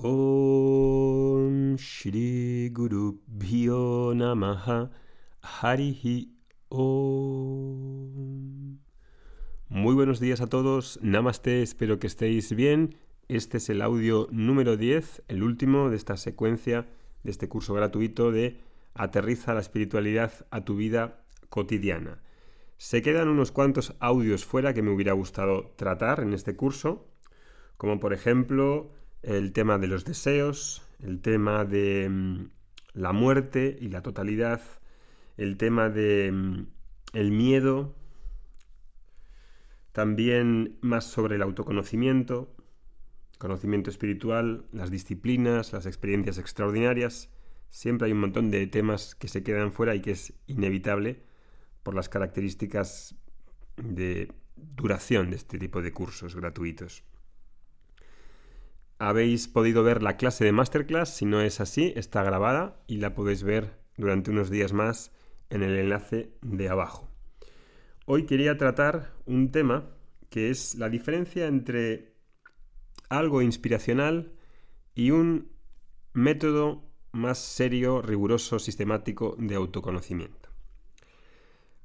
Om Shri Guru Bhyo Namaha Harihi Om. Muy buenos días a todos, Namaste, espero que estéis bien. Este es el audio número 10, el último de esta secuencia, de este curso gratuito de Aterriza la espiritualidad a tu vida cotidiana. Se quedan unos cuantos audios fuera que me hubiera gustado tratar en este curso, como por ejemplo el tema de los deseos, el tema de mm, la muerte y la totalidad, el tema de mm, el miedo, también más sobre el autoconocimiento, conocimiento espiritual, las disciplinas, las experiencias extraordinarias. Siempre hay un montón de temas que se quedan fuera y que es inevitable por las características de duración de este tipo de cursos gratuitos habéis podido ver la clase de masterclass. Si no es así, está grabada y la podéis ver durante unos días más en el enlace de abajo. Hoy quería tratar un tema que es la diferencia entre algo inspiracional y un método más serio, riguroso, sistemático de autoconocimiento.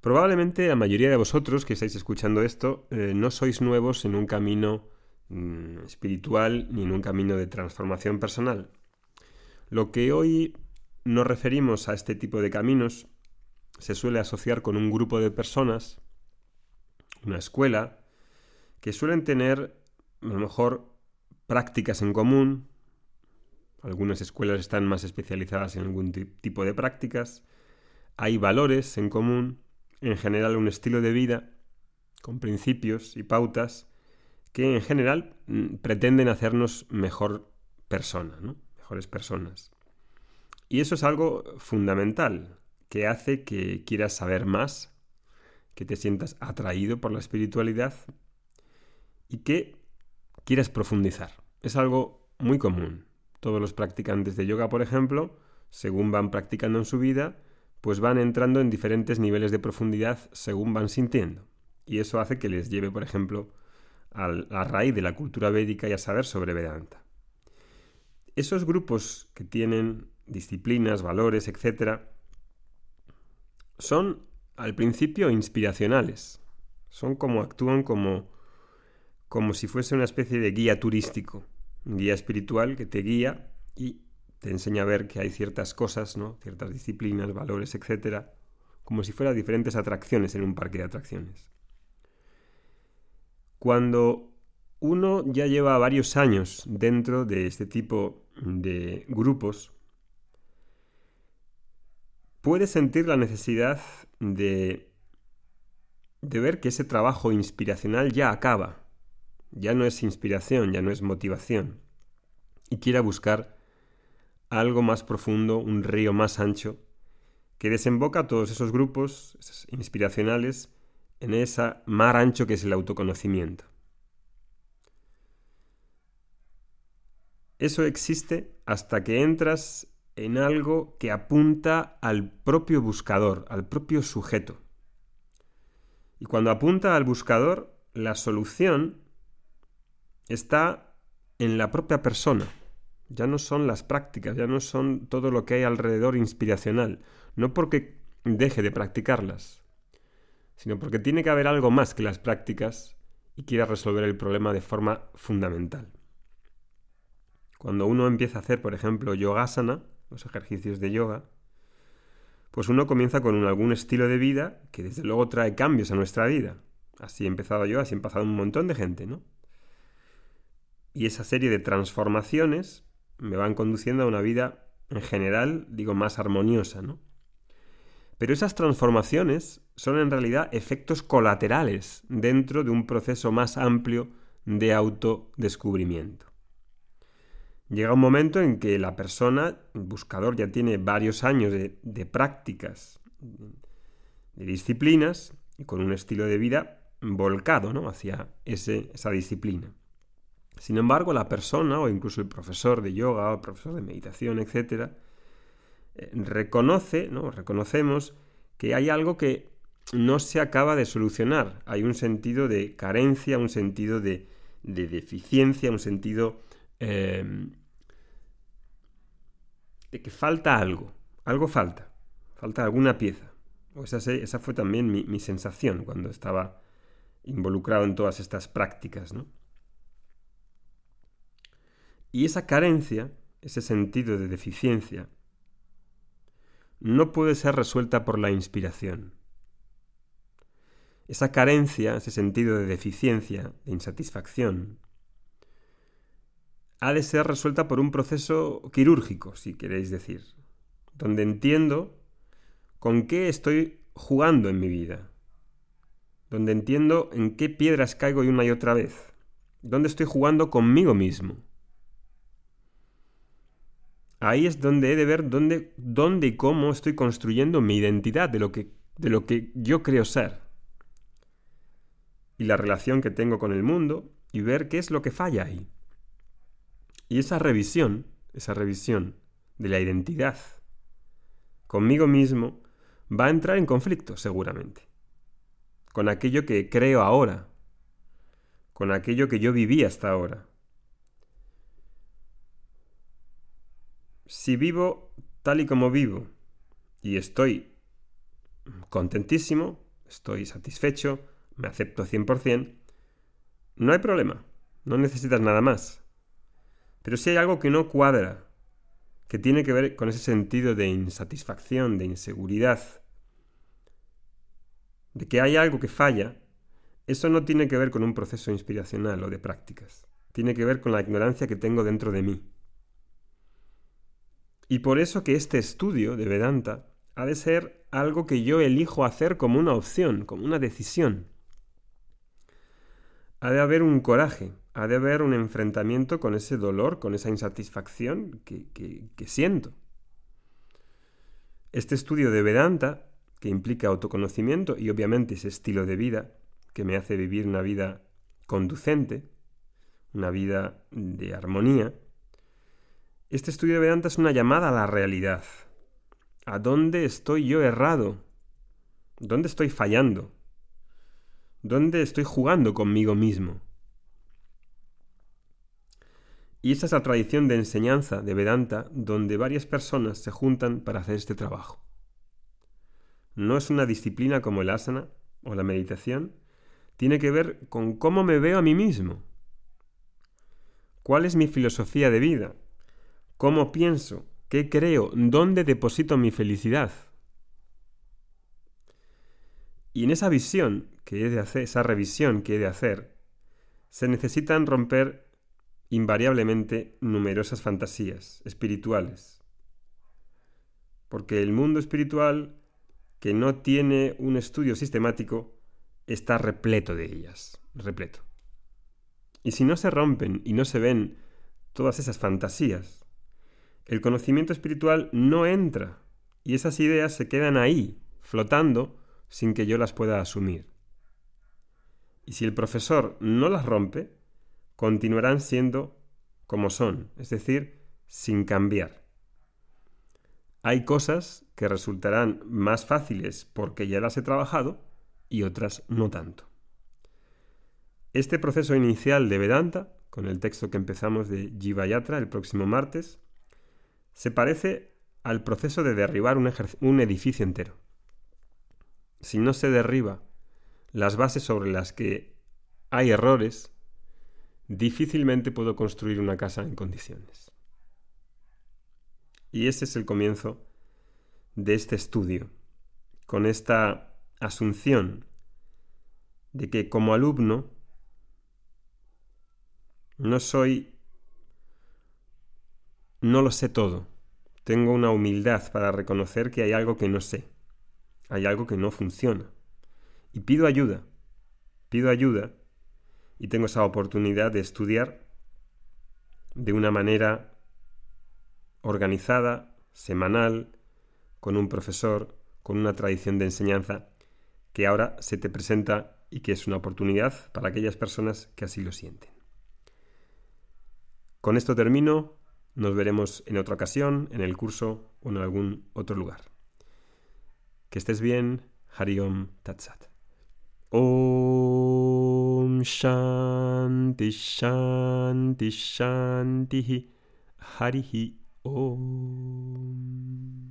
Probablemente la mayoría de vosotros que estáis escuchando esto eh, no sois nuevos en un camino Mm, espiritual ni en un camino de transformación personal. Lo que hoy nos referimos a este tipo de caminos se suele asociar con un grupo de personas, una escuela, que suelen tener a lo mejor prácticas en común, algunas escuelas están más especializadas en algún tipo de prácticas, hay valores en común, en general un estilo de vida, con principios y pautas, que en general mm, pretenden hacernos mejor persona, mejores personas. Y eso es algo fundamental, que hace que quieras saber más, que te sientas atraído por la espiritualidad y que quieras profundizar. Es algo muy común. Todos los practicantes de yoga, por ejemplo, según van practicando en su vida, pues van entrando en diferentes niveles de profundidad según van sintiendo. Y eso hace que les lleve, por ejemplo, a la raíz de la cultura védica y a saber sobre Vedanta. Esos grupos que tienen disciplinas, valores, etc., son al principio inspiracionales. Son como actúan como, como si fuese una especie de guía turístico, un guía espiritual que te guía y te enseña a ver que hay ciertas cosas, ¿no? ciertas disciplinas, valores, etc., como si fueran diferentes atracciones en un parque de atracciones. Cuando uno ya lleva varios años dentro de este tipo de grupos, puede sentir la necesidad de, ver que ese trabajo inspiracional ya acaba, ya no es inspiración, ya no es motivación, y quiera buscar algo más profundo, un río más ancho, que desemboca todos esos grupos inspiracionales en ese mar ancho que es el autoconocimiento. Eso existe hasta que entras en algo que apunta al propio buscador, al propio sujeto. Y cuando apunta al buscador, la solución está en la propia persona. Ya no son las prácticas, ya no son todo lo que hay alrededor inspiracional. No porque deje de practicarlas, sino porque tiene que haber algo más que las prácticas y quiera resolver el problema de forma fundamental. Cuando uno empieza a hacer, por ejemplo, yogasana, los ejercicios de yoga, pues uno comienza con algún estilo de vida que desde luego trae cambios a nuestra vida. Así he empezado yo, así he empezado un montón de gente, ¿no? Y esa serie de transformaciones me van conduciendo a una vida en general, digo, más armoniosa, ¿no? Pero esas transformaciones son en realidad efectos colaterales dentro de un proceso más amplio de autodescubrimiento. Llega un momento en que la persona, el buscador, ya tiene varios años de, prácticas, de disciplinas, y con un estilo de vida volcado ¿no? hacia esa disciplina. Sin embargo, la persona, o incluso el profesor de yoga, o el profesor de meditación, etc., eh, reconoce, ¿no? reconocemos que hay algo que no se acaba de solucionar. Hay un sentido de carencia, un sentido de, deficiencia, un sentido eh, de que falta algo, algo falta, falta alguna pieza. O esa, esa fue también mi, mi sensación cuando estaba involucrado en todas estas prácticas, ¿no? Y esa carencia, ese sentido de deficiencia, no puede ser resuelta por la inspiración. Esa carencia, ese sentido de deficiencia, de insatisfacción, ha de ser resuelta por un proceso quirúrgico, si queréis decir, donde entiendo con qué estoy jugando en mi vida, donde entiendo en qué piedras caigo una y otra vez, donde estoy jugando conmigo mismo. Ahí es donde he de ver dónde, dónde y cómo estoy construyendo mi identidad de lo, que, de lo que yo creo ser. Y la relación que tengo con el mundo y ver qué es lo que falla ahí. Y esa revisión, esa revisión de la identidad conmigo mismo, va a entrar en conflicto seguramente. Con aquello que creo ahora, con aquello que yo viví hasta ahora. Si vivo tal y como vivo y estoy contentísimo, estoy satisfecho, me acepto 100%, no hay problema, no necesitas nada más. Pero si hay algo que no cuadra, que tiene que ver con ese sentido de insatisfacción, de inseguridad, de que hay algo que falla, eso no tiene que ver con un proceso inspiracional o de prácticas. Tiene que ver con la ignorancia que tengo dentro de mí. Y por eso que este estudio de Vedanta ha de ser algo que yo elijo hacer como una opción, como una decisión. Ha de haber un coraje, ha de haber un enfrentamiento con ese dolor, con esa insatisfacción que, que, siento. Este estudio de Vedanta, que implica autoconocimiento y obviamente ese estilo de vida que me hace vivir una vida conducente, una vida de armonía, este estudio de Vedanta es una llamada a la realidad. ¿A dónde estoy yo errado? ¿Dónde estoy fallando? ¿Dónde estoy jugando conmigo mismo? Y esa es la tradición de enseñanza de Vedanta donde varias personas se juntan para hacer este trabajo. No es una disciplina como el asana o la meditación, tiene que ver con cómo me veo a mí mismo. ¿Cuál es mi filosofía de vida? ¿Cómo pienso? ¿Qué creo? ¿Dónde deposito mi felicidad? Y en esa visión que he de hacer, esa revisión que he de hacer, se necesitan romper invariablemente numerosas fantasías espirituales. Porque el mundo espiritual, que no tiene un estudio sistemático, está repleto de ellas, repleto. Y si no se rompen y no se ven todas esas fantasías, el conocimiento espiritual no entra y esas ideas se quedan ahí, flotando, sin que yo las pueda asumir. Y si el profesor no las rompe, continuarán siendo como son, es decir, sin cambiar. Hay cosas que resultarán más fáciles porque ya las he trabajado y otras no tanto. Este proceso inicial de Vedanta, con el texto que empezamos de Jivayatra el próximo martes, se parece al proceso de derribar un, edificio entero. Si no se derriba las bases sobre las que hay errores, difícilmente puedo construir una casa en condiciones. Y ese es el comienzo de este estudio, con esta asunción de que como alumno no soy, no lo sé todo, tengo una humildad para reconocer que hay algo que no sé, hay algo que no funciona, y pido ayuda, pido ayuda. Y tengo esa oportunidad de estudiar de una manera organizada, semanal, con un profesor, con una tradición de enseñanza que ahora se te presenta y que es una oportunidad para aquellas personas que así lo sienten. Con esto termino, nos veremos en otra ocasión, en el curso o en algún otro lugar. Que estés bien, Hariom Tatsat. Om Shanti Shanti Shanti Harihi Om